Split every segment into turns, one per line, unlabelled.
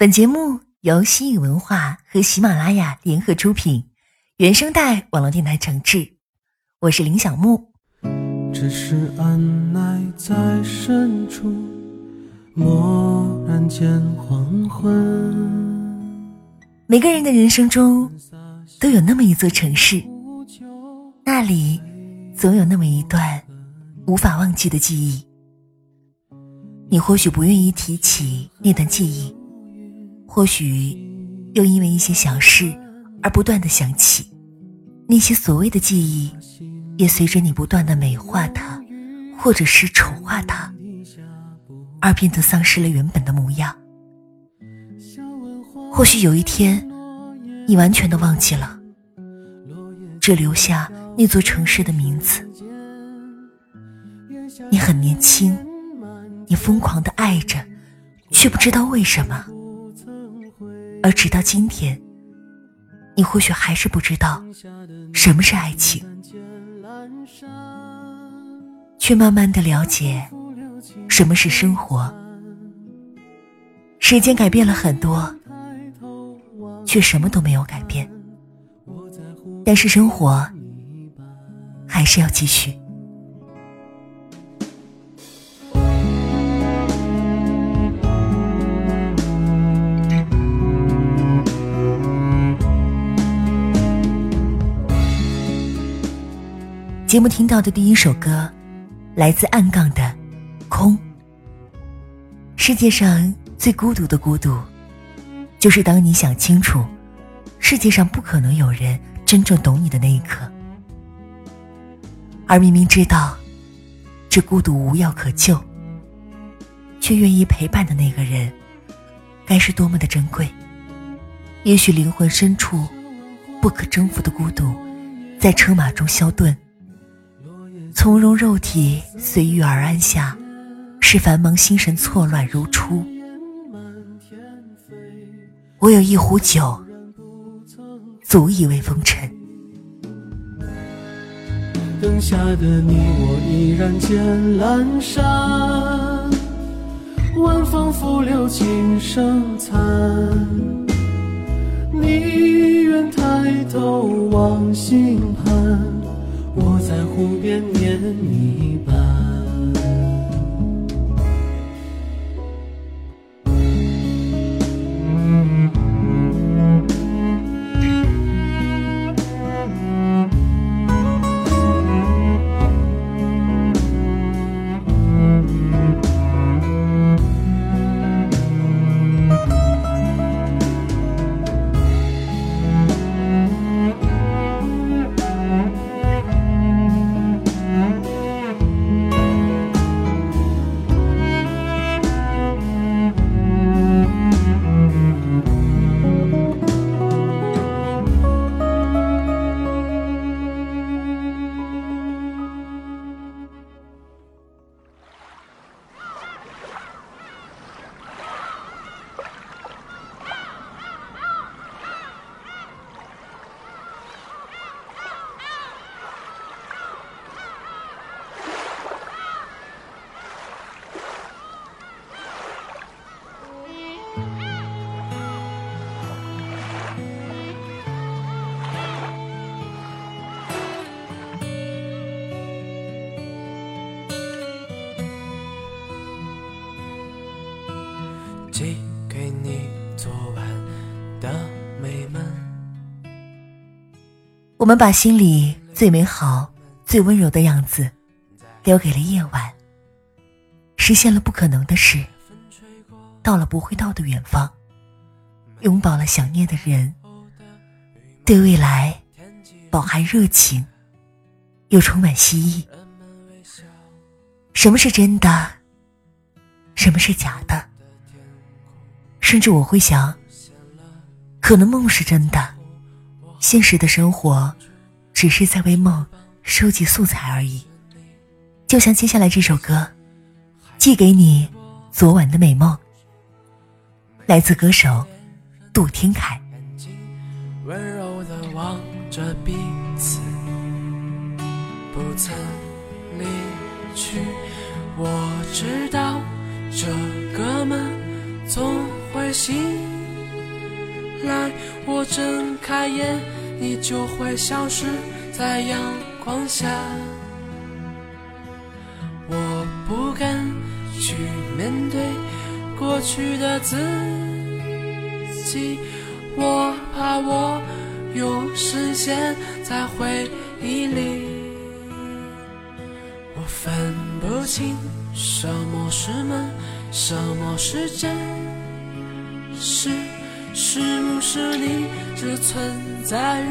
本节目由西域文化和喜马拉雅联合出品，原声带网络电台承制。我是林小木。只是按耐在深处，蓦然间黄昏。每个人的人生中，都有那么一座城市，那里总有那么一段无法忘记的记忆。你或许不愿意提起那段记忆，或许又因为一些小事而不断的想起那些所谓的记忆，也随着你不断的美化它，或者是丑化它，而变得丧失了原本的模样。或许有一天，你完全的忘记了，只留下那座城市的名字。你很年轻。你疯狂的爱着，却不知道为什么。而直到今天，你或许还是不知道什么是爱情，却慢慢的了解什么是生活。时间改变了很多，却什么都没有改变。但是生活还是要继续。节目听到的第一首歌，来自暗杠的《空》。世界上最孤独的孤独，就是当你想清楚，世界上不可能有人真正懂你的那一刻，而明明知道这孤独无药可救，却愿意陪伴的那个人，该是多么的珍贵。也许灵魂深处不可征服的孤独，在车马中消遁。从容肉体随遇而安下，是繁忙心神错乱如初。我有一壶酒，足以为风尘。灯下的你我依然见阑珊，晚风拂柳琴声残。你愿抬头望星盘。我在湖边念你吧。寄给你昨晚的美梦。我们把心里最美好、最温柔的样子留给了夜晚，实现了不可能的事，到了不会到的远方，拥抱了想念的人，对未来饱含热情，又充满希冀。什么是真的？什么是假的？甚至我会想，可能梦是真的，现实的生活只是在为梦收集素材而已。就像接下来这首歌，寄给你昨晚的美梦，来自歌手杜天凯。温柔的望着彼此，不曾离去。我知道这个梦总。
会醒来。我睁开眼，你就会消失在阳光下。我不敢去面对过去的自己，我怕我又深陷在回忆里。我分不清什么是梦，什么是真是，是不是你只存在于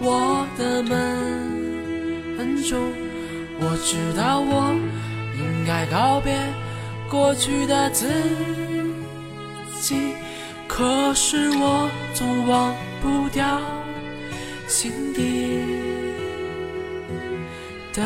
我的梦中？我知道我应该告别过去的自己，可是我总忘不掉心底的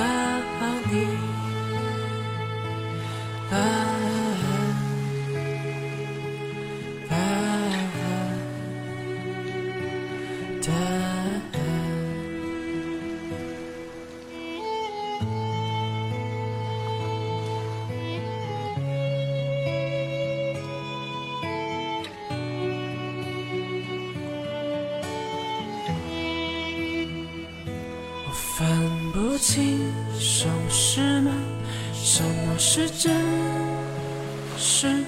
分不清什么是梦，什么是真实，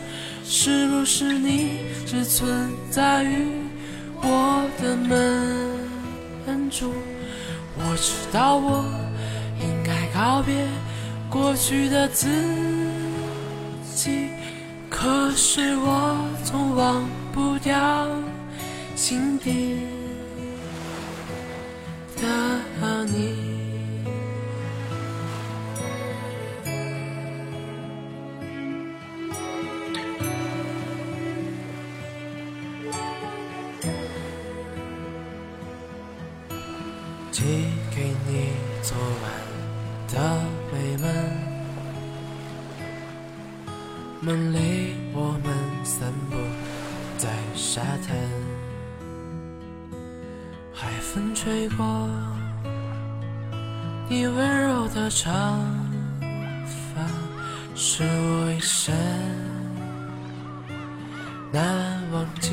是不是你只存在于我的梦中？我知道我应该告别过去的自己，可是我总忘不掉心底。给你昨晚的美梦，梦里我们散步在沙滩，海风吹过你温柔的长发，是我一生难忘记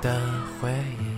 的回忆。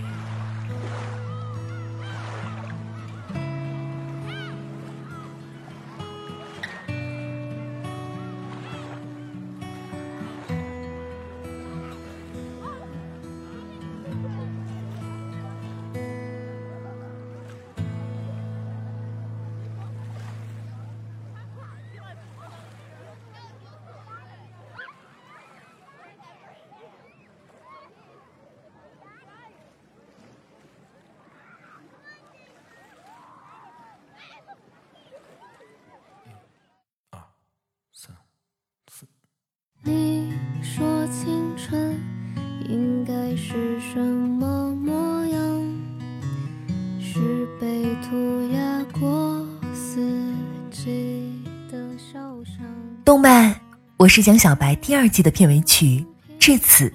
我是蒋小白》第二季的片尾曲《至此》，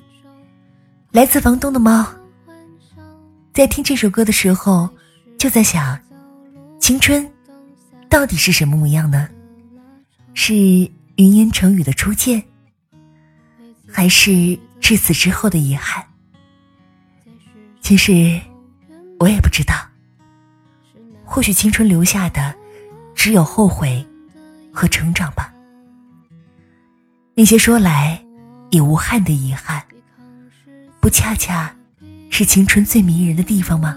来自房东的猫。在听这首歌的时候，就在想，青春到底是什么模样呢？是云烟成雨的初见。还是至此之后的遗憾。其实我也不知道，或许青春留下的只有后悔和成长吧。那些说来也无憾的遗憾，不恰恰是青春最迷人的地方吗？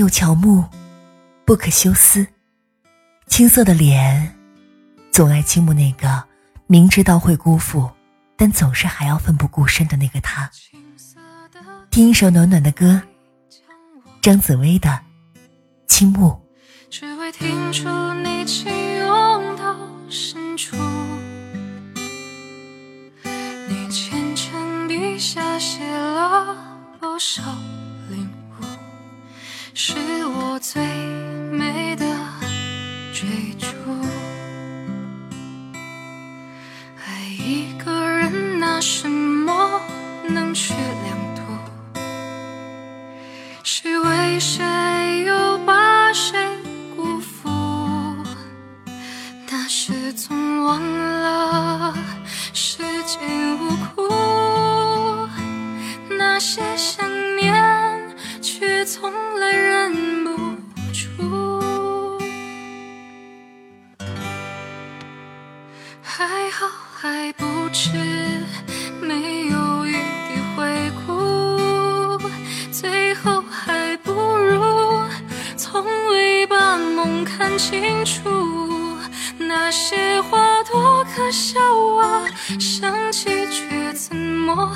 有乔木，不可休思。青涩的脸，总爱倾慕那个明知道会辜负，但总是还要奋不顾身的那个他。听一首暖暖的歌，张紫薇的《倾慕》。
只为听出你情涌到深处，你虔诚笔下写了多少？是我最美的追逐。清楚。那些话多可笑啊，想起却怎么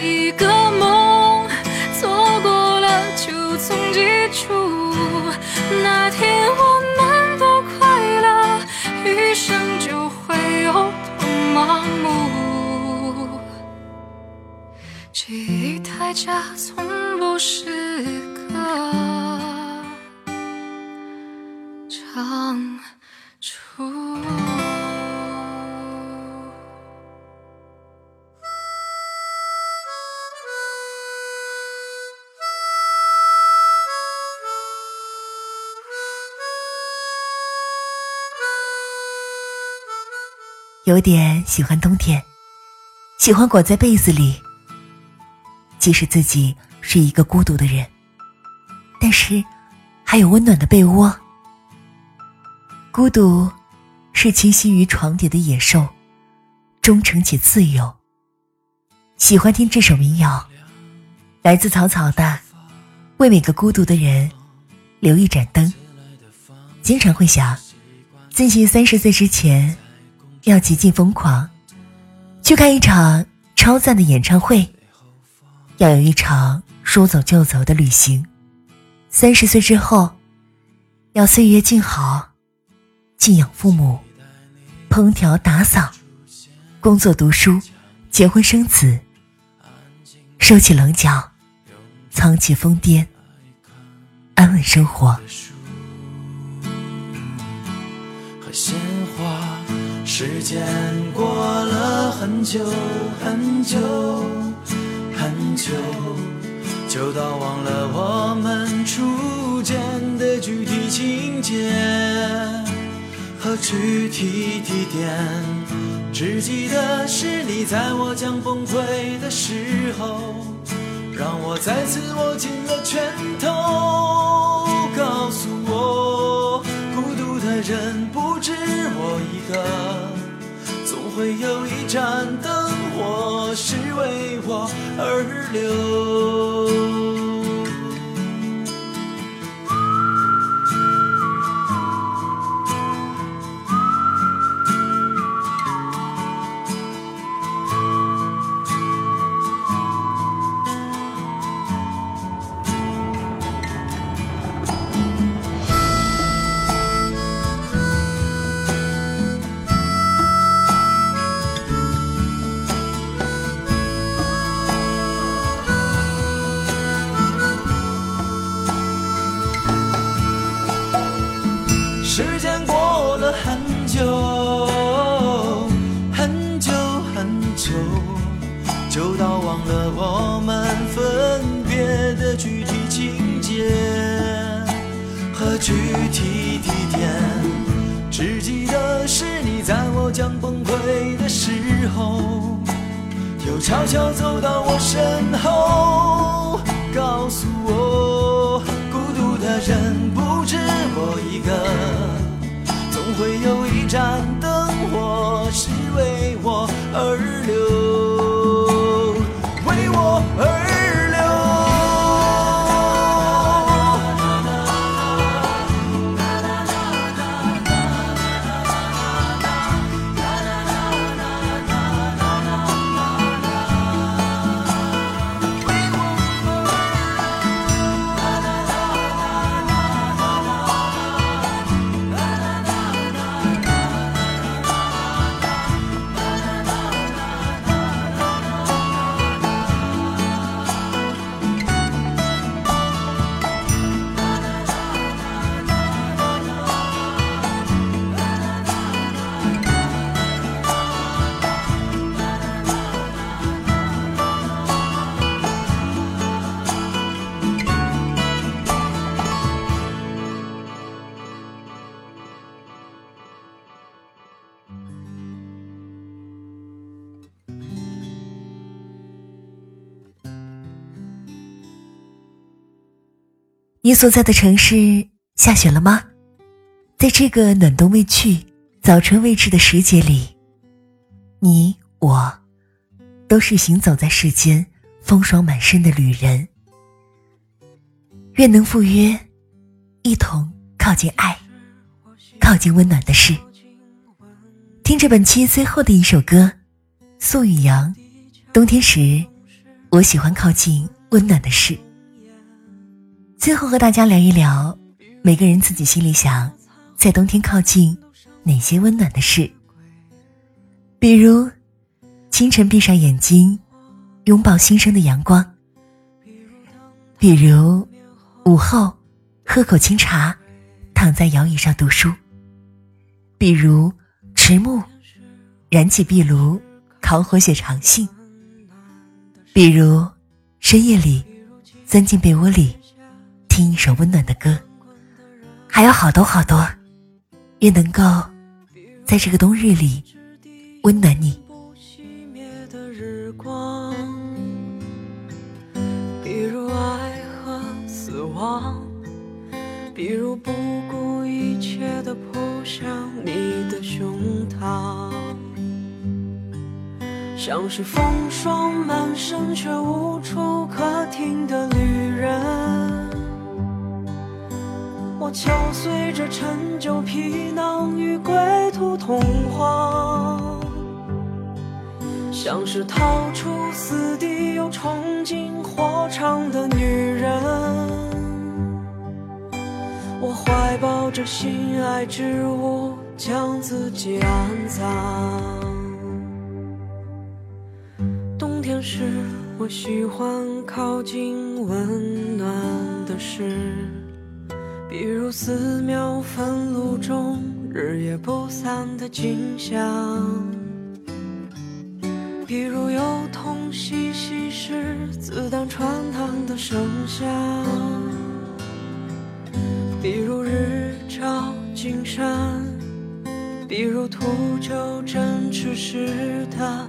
一个梦错过了就从记住。那天我们多快乐，余生就。会有多麻木？记忆太假，从不是
有点喜欢冬天，喜欢裹在被子里。即使自己是一个孤独的人，但是还有温暖的被窝。孤独，是栖息于床底的野兽，忠诚且自由。喜欢听这首民谣，来自草草的，为每个孤独的人留一盏灯。经常会想，自己三十岁之前，要极尽疯狂，去看一场超赞的演唱会。要有一场说走就走的旅行。三十岁之后，要岁月静好，敬养父母，烹调打扫，工作读书，结婚生子，收起棱角，藏起疯癫，安稳生活。
时间过了很久很久。很久，久到忘了我们初见的具体情节和具体地点，只记得是你在我将崩溃的时候，让我再次握紧了拳头，告诉我，孤独的人是我一个，总会有一盏灯火是为我。而留。在我将崩溃的时候，又悄悄走到我身后，告诉我，孤独的人不止我一个。总会有一盏灯火是为我而留，
你所在的城市下雪了吗？在这个暖冬未去、早春未至的时节里，你我都是行走在世间风霜满身的旅人。愿能赴约，一同靠近爱，靠近温暖的事。听着本期最后的一首歌，宋雨阳，《冬天时，我喜欢靠近温暖的事》。最后和大家聊一聊，每个人自己心里想，在冬天靠近哪些温暖的事。比如，清晨闭上眼睛，拥抱新生的阳光；比如，午后喝口清茶，躺在摇椅上读书；比如，迟暮燃起壁炉，烤火写长信；比如，深夜里钻进被窝里。听一首温暖的歌，还有好多好多，愿能够在这个冬日里温暖你。
比如爱和死亡，比如不顾一切的扑向你的胸膛，像是风霜满身却无处可停的旅人。我敲碎这陈旧皮囊与归途同往，像是逃出死地又冲进火场的女人。我怀抱着心爱之物，将自己安葬。冬天时，我喜欢靠近温暖的事。比如寺庙焚炉中日夜不散的景象，比如幼童嬉戏时子弹穿膛的声响，比如日照金山，比如秃鹫振翅时的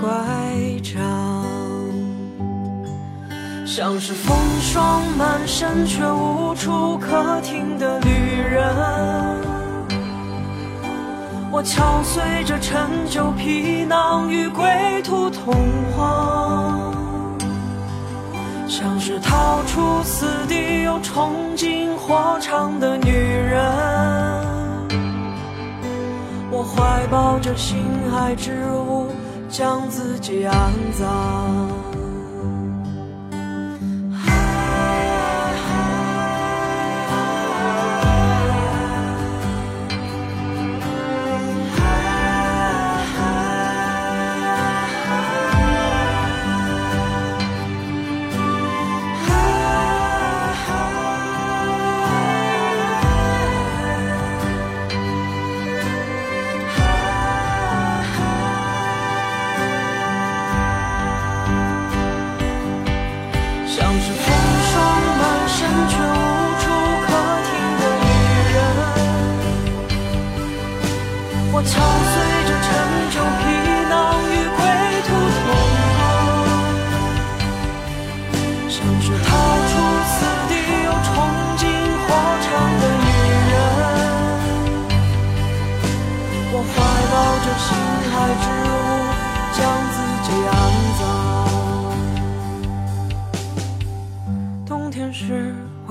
乖张。像是风霜满身却无处可停的旅人，我敲碎这陈旧皮囊与归途同往，像是逃出死地又冲进火场的女人，我怀抱着心爱之物，将自己安葬。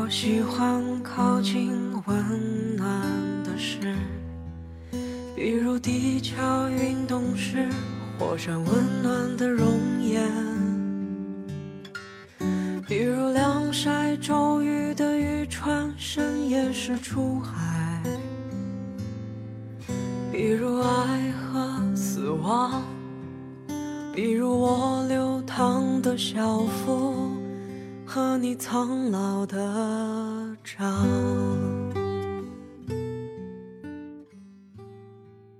我喜欢靠近温暖的事，比如地壳运动时火山温暖的熔岩，比如晾晒骤雨的渔船深夜时出海，比如爱和死亡，比如我流淌的小腹。和你苍老的掌。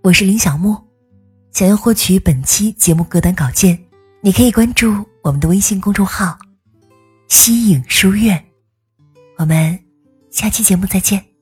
我是林小木，想要获取本期节目歌单稿件，你可以关注我们的微信公众号“西影书院”。我们下期节目再见。